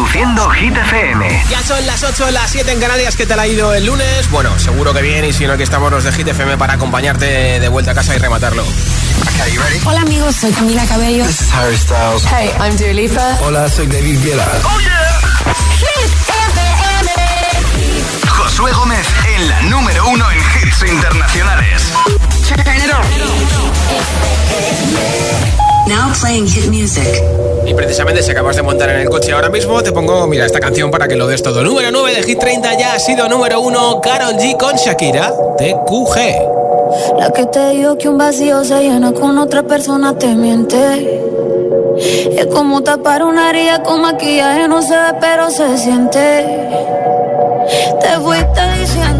Reproduciendo Hit FM. Ya son las 8, las 7 en Canarias. ¿Qué tal ha ido el lunes? Bueno, seguro que bien. Y si no, aquí estamos los de Hit FM para acompañarte de vuelta a casa y rematarlo. Hola amigos, soy Camila Cabello. This is Harry Styles. Hey, I'm Dua Lipa. Hola, soy David Guetta. Oh yeah. Hit FM. Josué Gómez en la número uno en hits internacionales. Now playing hit music. Y precisamente si acabas de montar en el coche ahora mismo, te pongo, mira, esta canción para que lo des todo. Número 9 de Hit 30 ya ha sido número 1, Carol G con Shakira, TQG. La que te digo que un vacío se llena con otra persona te miente. Es como tapar una herida con maquillaje, no se ve, pero se siente. Te fuiste diciendo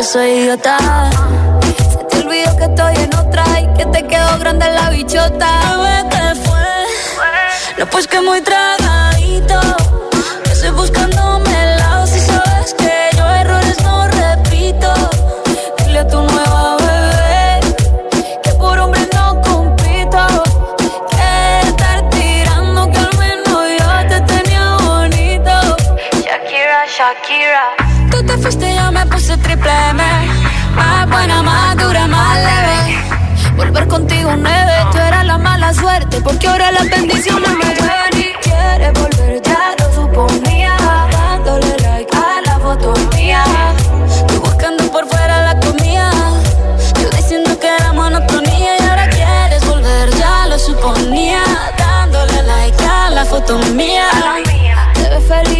que yo soy idiota. Se te olvidó que estoy en otra y que te quedó grande la bichota. Bebé, fue. No, pues que muy tragadito. Que estoy buscándome el lado si sabes que yo errores no repito. Dile a tu nueva Tú te triple M. Más buena, más dura, más leve. Volver contigo nueve. Tú eras la mala suerte. Porque ahora las bendiciones me llevan y quieres volver. Ya lo suponía. Dándole like a la foto mía. Tú buscando por fuera la comida. Yo diciendo que era monotonía. Y ahora quieres volver. Ya lo suponía. Dándole like a la foto mía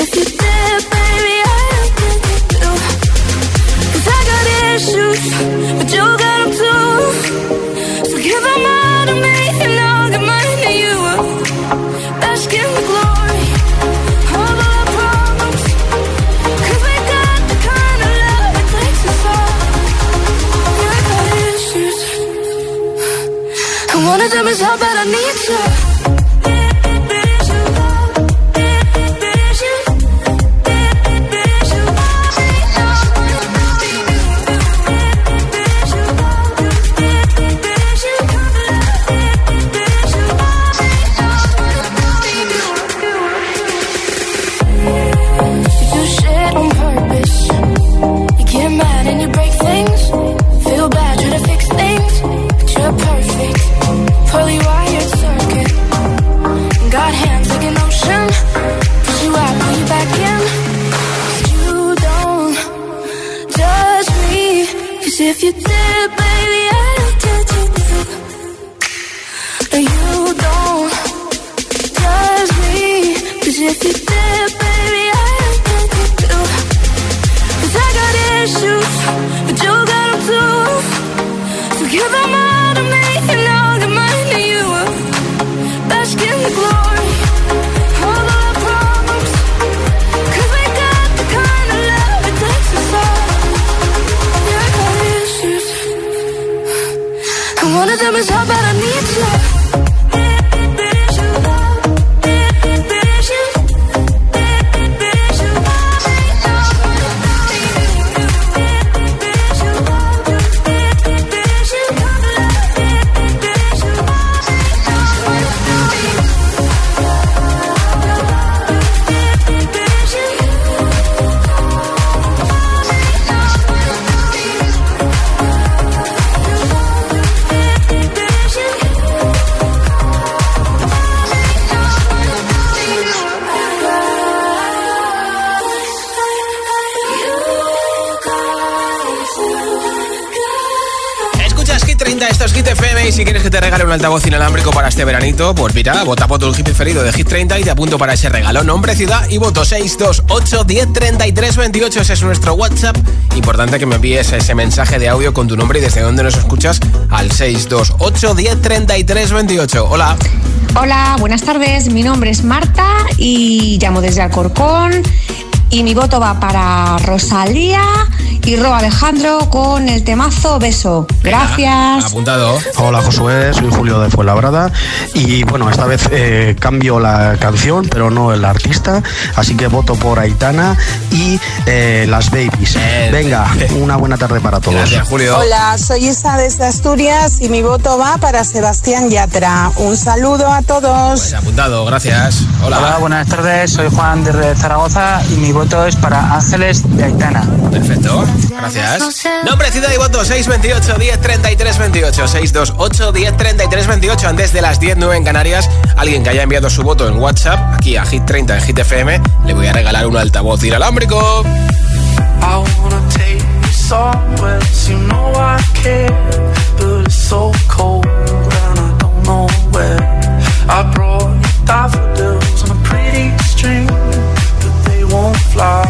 Cause un altavoz inalámbrico para este veranito, pues mira, vota por tu hit preferido de Hit 30 y te apunto para ese regalo. Nombre, ciudad y voto 628 10 33 28. Ese es nuestro WhatsApp. Importante que me envíes ese mensaje de audio con tu nombre y desde dónde nos escuchas al 628 10 33 28. Hola. Hola, buenas tardes. Mi nombre es Marta y llamo desde Alcorcón. Y mi voto va para Rosalía y Ro Alejandro con el temazo Beso. Gracias. Apuntado. Hola Josué, soy Julio de Fuenlabrada y bueno, esta vez eh, cambio la canción, pero no el artista, así que voto por Aitana y eh, Las Babies. Bien. Venga, una buena tarde para todos. Gracias, Julio. Hola, soy Isa desde Asturias y mi voto va para Sebastián Yatra. Un saludo a todos. Pues apuntado, gracias. Hola. Hola, buenas tardes. Soy Juan de Zaragoza y mi voto es para Ángeles de Aitana. Perfecto, gracias. Nombre, ciudad y voto 628 10 33 28 628 10 33 28 antes de las 10 9 en Canarias. Alguien que haya enviado su voto en WhatsApp aquí a Hit 30 en Hit FM le voy a regalar un altavoz inalámbrico. I wanna take you somewhere, you know I care, but it's so cold and I don't know where. I brought you daffodils on a pretty string, but they won't flower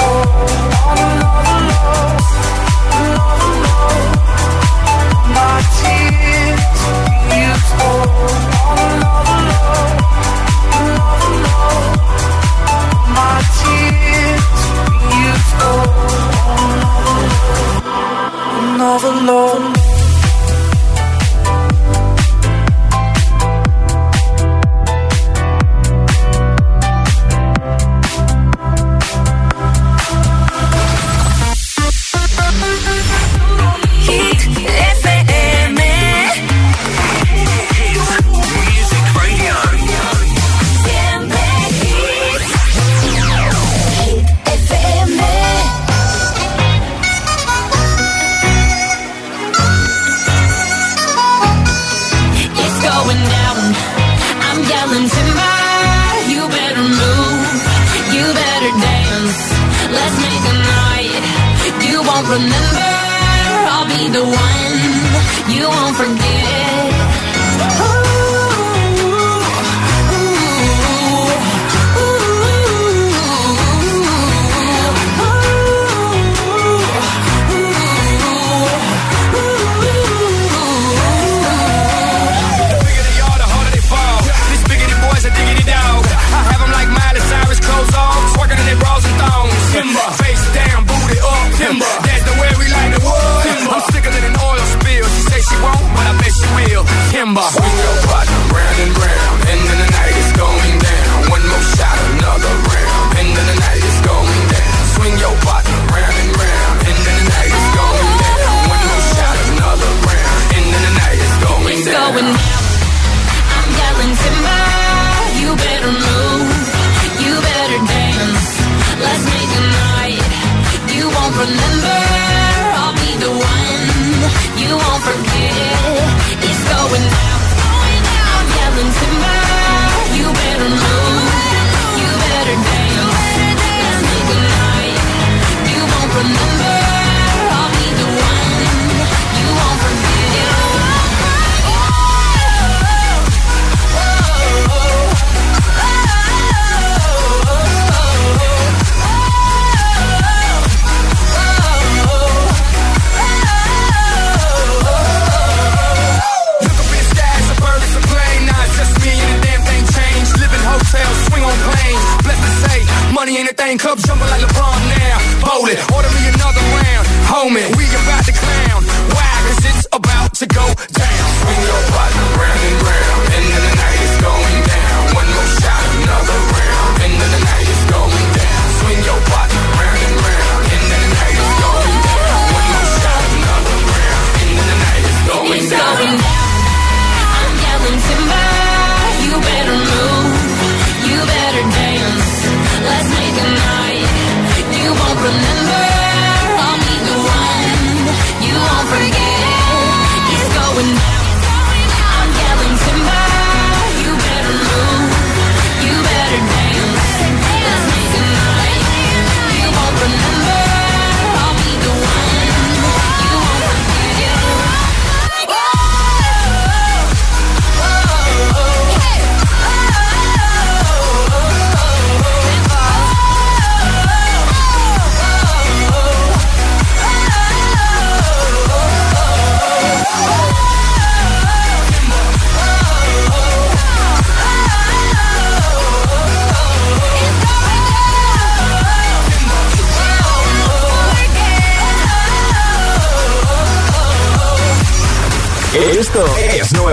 all alone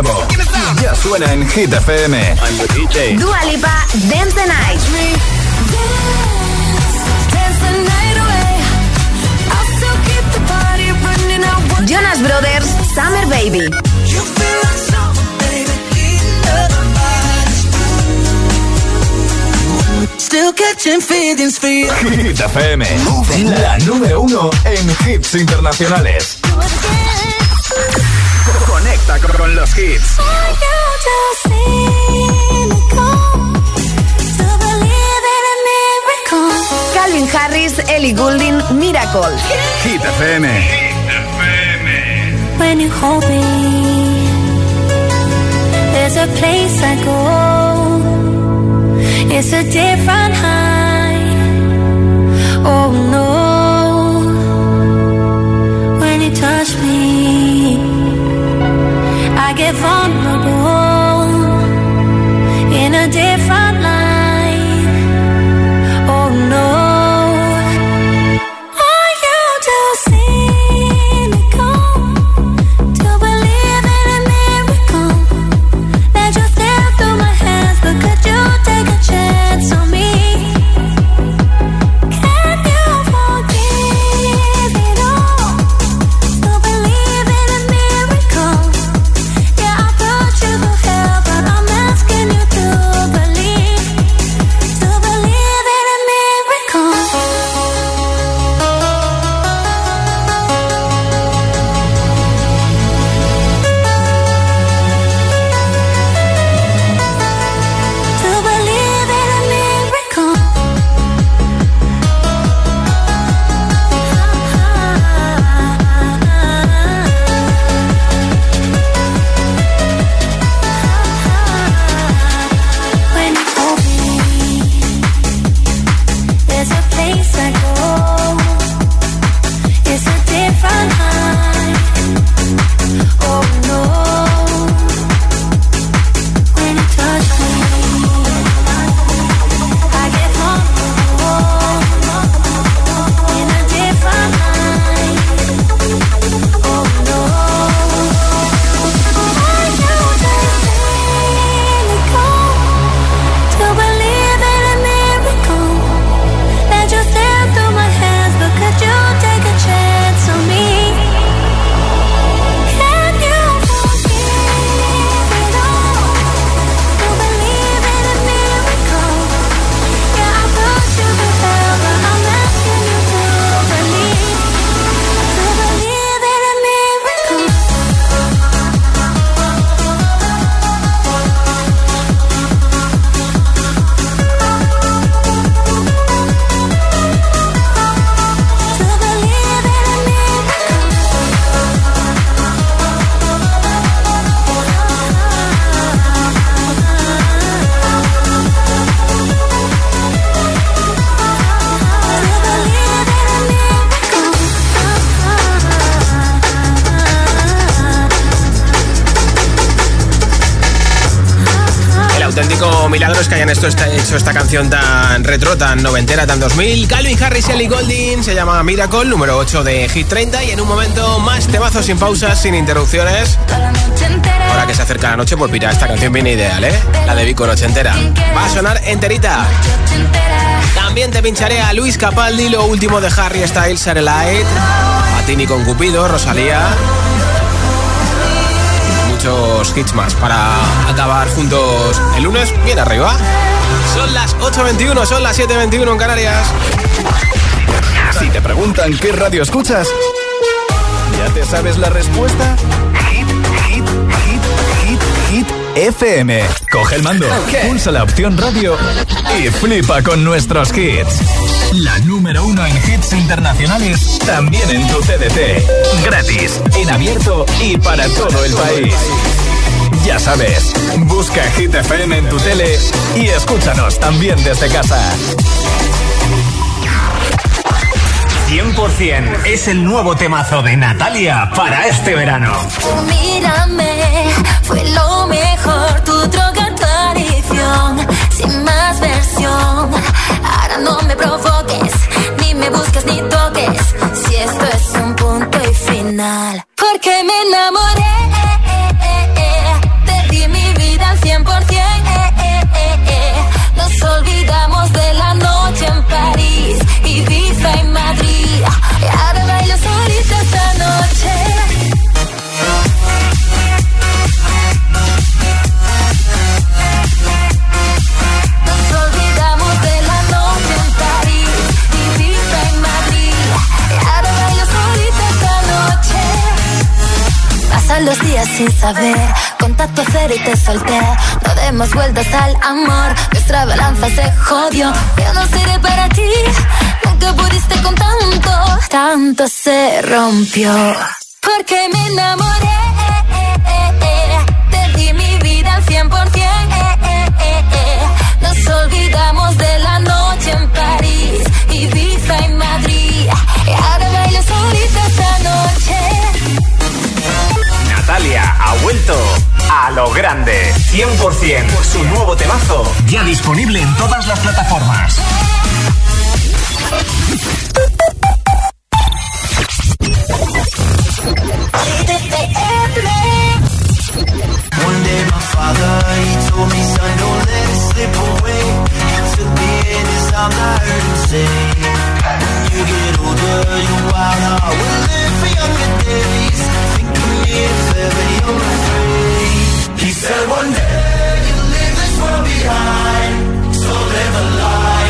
nuevo. Ya suena en Hit FM. Dua Lipa, Dance the Night. Jonas Brothers, Summer Baby. Still catching feelings for you. Hit FM, la número uno en hits internacionales. Con los hits. Calvin Harris, Ellie Goulding, Miracle. Hit FM. When you hold me, there's a place I go. It's a different high. Oh no. Auténtico milagro que hayan hecho esta canción tan retro, tan noventera, tan 2000. Calvin Harris, Ellie Golding, se llama Miracle, número 8 de Hit 30. Y en un momento más temazos sin pausas, sin interrupciones. Ahora que se acerca la noche, pues mira, esta canción viene ideal, ¿eh? La de Vico Noche entera. Va a sonar enterita. También te pincharé a Luis Capaldi, lo último de Harry Styles, Light, Patini con Cupido, Rosalía. Muchos hits más para acabar juntos el lunes bien arriba. Son las 8.21, son las 7.21 en Canarias. Si te preguntan qué radio escuchas, ¿ya te sabes la respuesta? Hit, hit, hit, hit, hit FM. Coge el mando, pulsa la opción radio y flipa con nuestros hits. La número uno en hits internacionales, también en tu CDT. Gratis, en abierto y para todo el país. Ya sabes, busca Hit FM en tu tele y escúchanos también desde casa. 100% es el nuevo temazo de Natalia para este verano. Mírame, fue lo mejor, tu droga, tu adicción, sin más versión. Ahora no me provoques, ni me busques ni toques. Si esto es un punto y final, porque me enamoré. Te di mi vida al 100%. Nos olvidamos de la noche en París, Ibiza y Madrid. Y ahora sin saber. Contacto cero y te solté. No demos vueltas al amor. Nuestra balanza se jodió. Yo no seré para ti. Nunca pudiste con tanto. Tanto se rompió. Porque me enamoré. Te di mi vida al 100%. Nos olvidamos de la noche en París, Ibiza y Madrid. Y ahora bailo solita esta noche. Natalia ha vuelto a lo grande. 100% su nuevo temazo. Ya disponible en todas las plataformas. One day my father, he told me, son, don't let it slip away. Took me in his arms, I heard him say, when you get older, your wild heart will live for younger days. Think of me if ever you're afraid. He said one day you'll leave this world behind, so live a life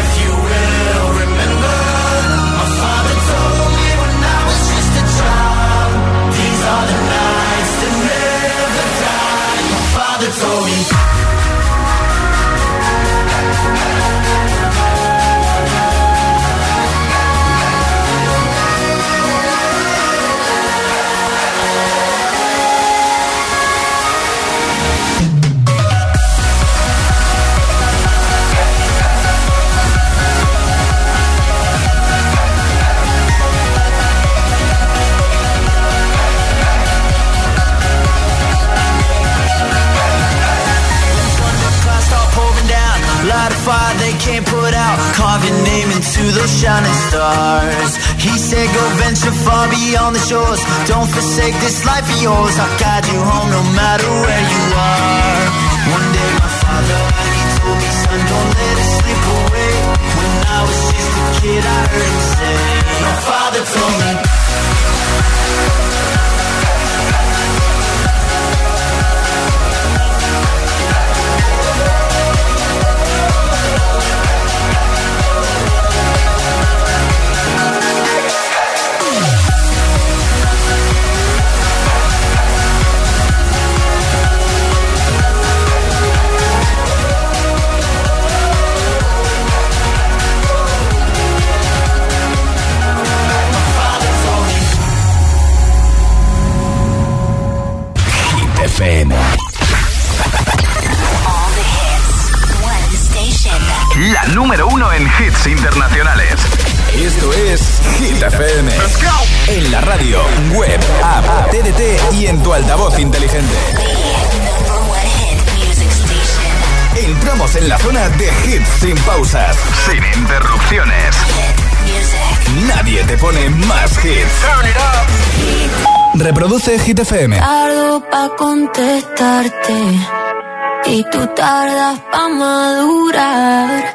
into those shining stars. He said, Go venture far beyond the shores. Don't forsake this life of yours. I'll guide you home no matter where you are. One day, my father, he told me, Son, don't let it slip away. When I was just a kid, I heard him say, My father told me. La número uno en hits internacionales. Esto es Hit FM. En la radio, web, app, TDT y en tu altavoz inteligente. En promos en la zona de hits sin pausas, sin interrupciones. Nadie te pone más hits. Reproduce Hit FM. Tardo pa' contestarte y tú tardas pa' madurar.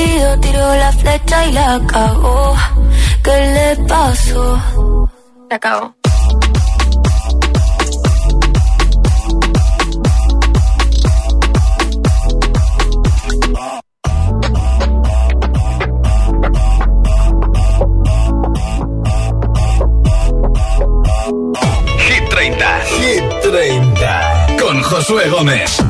Cupido tiró la flecha y la cagó. ¿Qué le pasó? La cagó. Hit 30. Hit 30. Con Josué Gómez.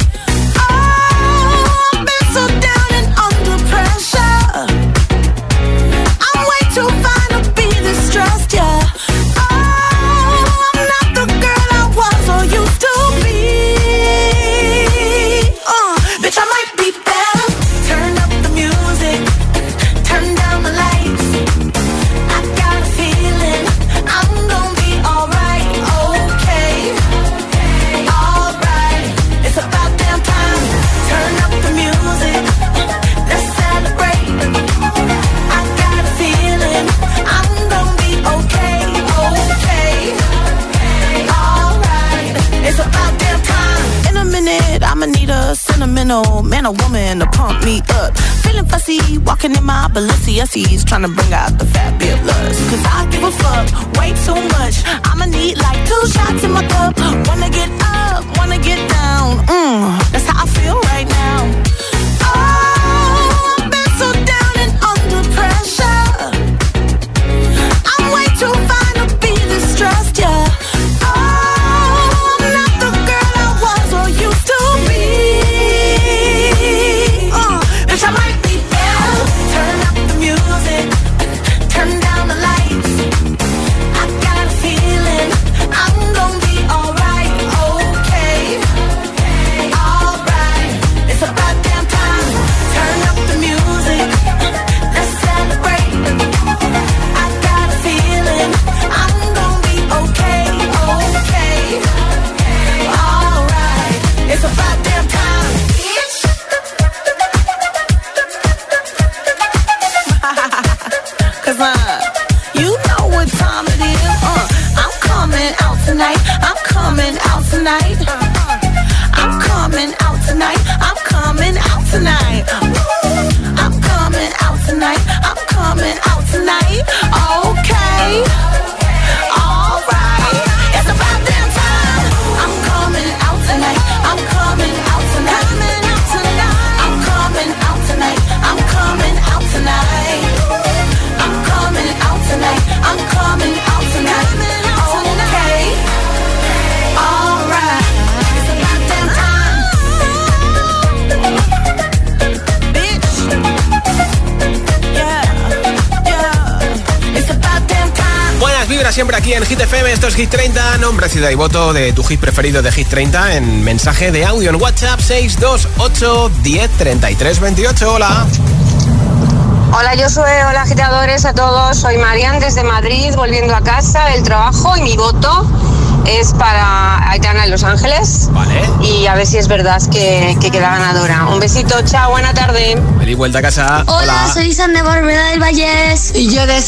Fussy, walking in my Balenciennes, trying to bring out the fabulous. Cause I give a fuck way too much. I'ma need like two shots in my cup. Wanna get up, wanna get down. Mmm, that's how I feel right now. Oh, I've been so down and under pressure. I'm way too fine to be this stressed, yeah. siempre aquí en Hit FM. Esto es Hit 30. Nombre, ciudad y voto de tu hit preferido de Hit 30 en mensaje de audio en WhatsApp 628 10 33 28. Hola. Hola, yo soy. Hola, agitadores a todos. Soy Marian desde Madrid, volviendo a casa del trabajo y mi voto es para Aitana en Los Ángeles. Vale. Y a ver si es verdad que, que queda ganadora. Un besito, chao, buena tarde. Feliz vuelta a casa. Hola, soy San de Barbera del Valles. Y yo de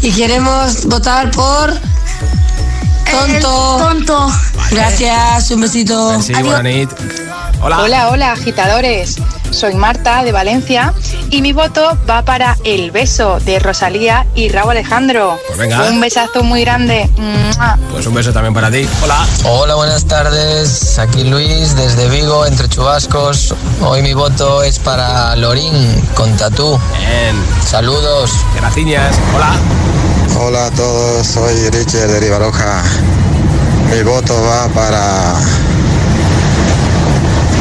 y queremos votar por Tonto. tonto. Gracias, un besito. Hola. Hola, hola, agitadores. Soy Marta de Valencia y mi voto va para El Beso de Rosalía y Raúl Alejandro. Pues venga. Un besazo muy grande. Pues un beso también para ti. Hola. Hola, buenas tardes. Aquí Luis desde Vigo, entre chubascos. Hoy mi voto es para Lorín con Tatú. Bien. Saludos. Gracias. Hola. Hola a todos, soy Richard de Rivaroja. Mi voto va para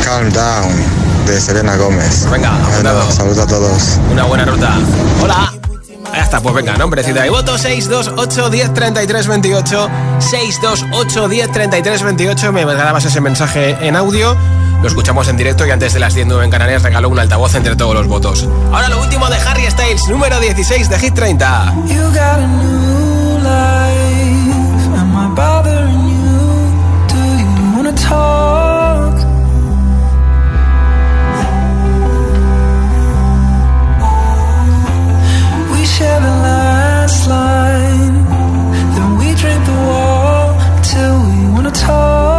Calm Down de Selena Gómez. Venga, apuntado. saludos a todos. Una buena ruta. Hola. Ahí está, pues venga, nombre, ciudad y voto 628 10 33 28 628 10 33 28 Me grabas ese mensaje en audio Lo escuchamos en directo y antes de las 10 9 en Canarias regaló un altavoz entre todos los votos Ahora lo último de Harry Styles, número 16 de Hit 30 Talk.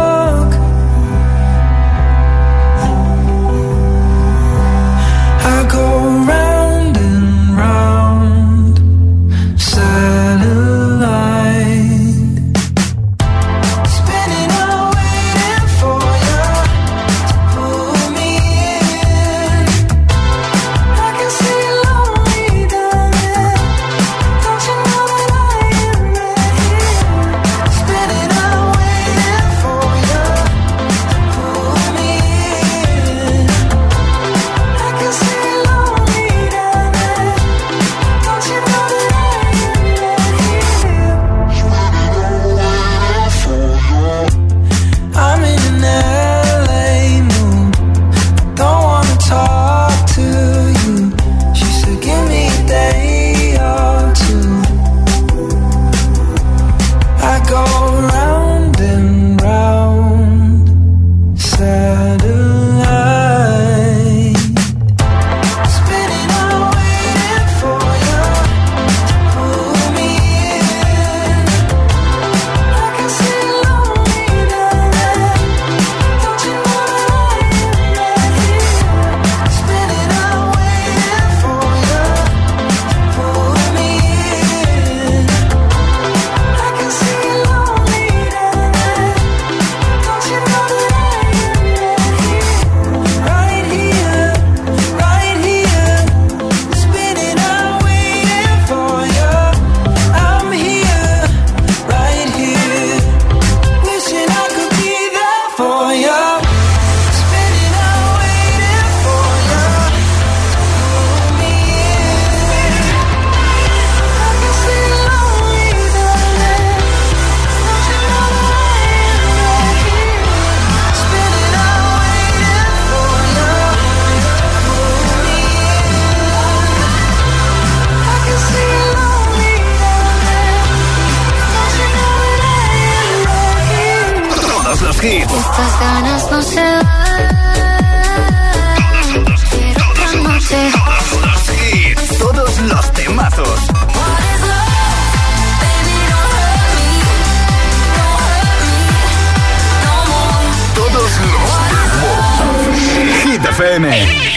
Estas ganas no se van. Todos los hits. Todos los temazos. Hit FM.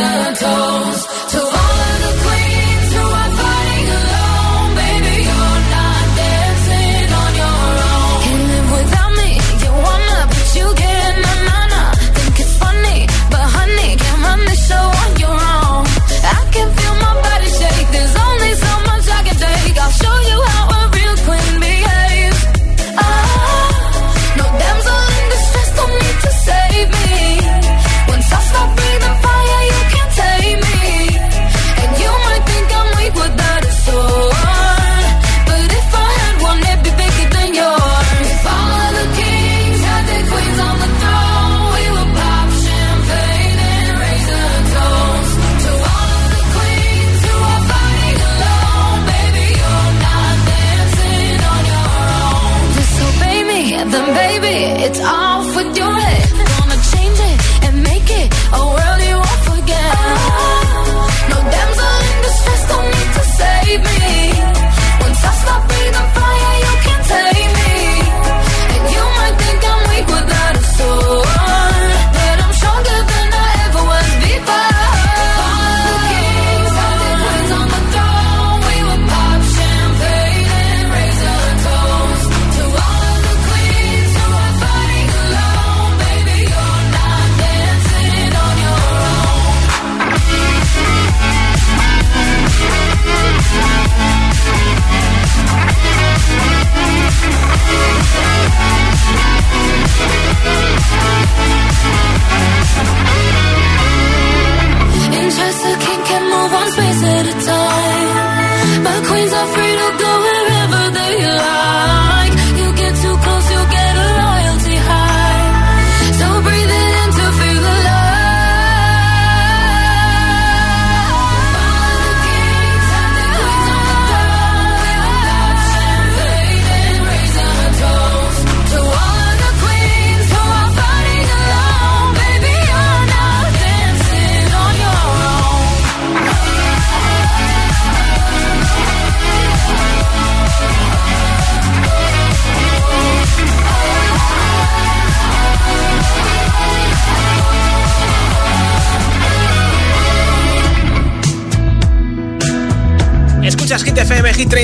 Santa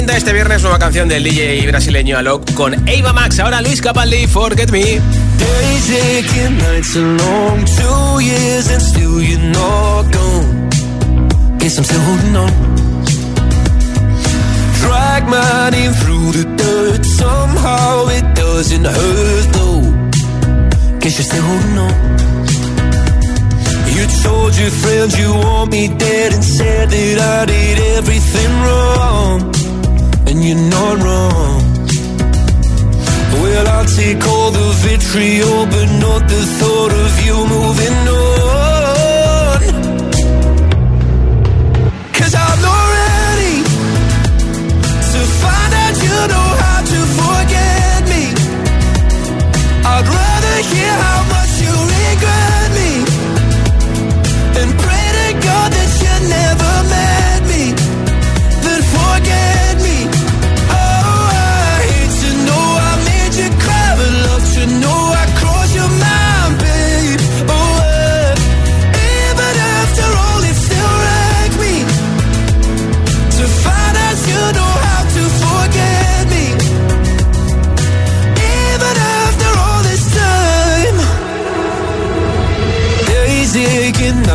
pinta este viernes nueva canción del DJ brasileño Alok con Ava Max. Ahora Luis Capaldi, Forget Me. Days aching, nights are long, two years and still you're not gone. Guess I'm still holding on. Drag my name through the dirt, somehow it doesn't hurt though. Guess you're still holding on. You told your friends you want me dead and said that I did everything wrong. and you're not wrong. Well, I'll take all the vitriol, but not the thought of you moving on.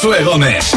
calling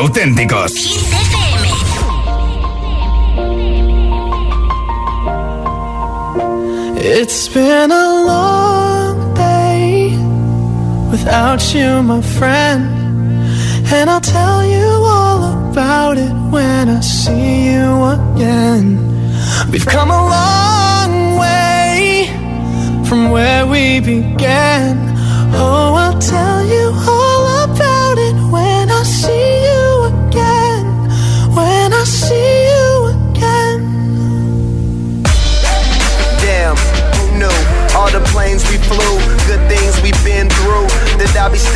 auténticos. It's been a long day without you, my friend. And I'll tell you all about it when I see you again. We've come a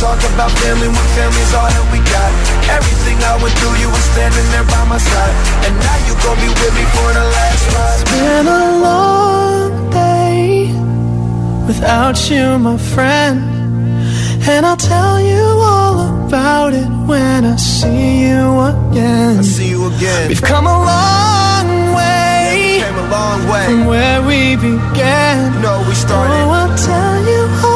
talk about family when family's all that we got? Everything I went through, you were standing there by my side. And now you gon' be with me for the last ride. It's been a long day without you, my friend. And I'll tell you all about it when I see you again. I see you again. We've come a long way, yeah, came a long way from where we began. No, we started. Oh, I'll tell you all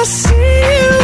I see you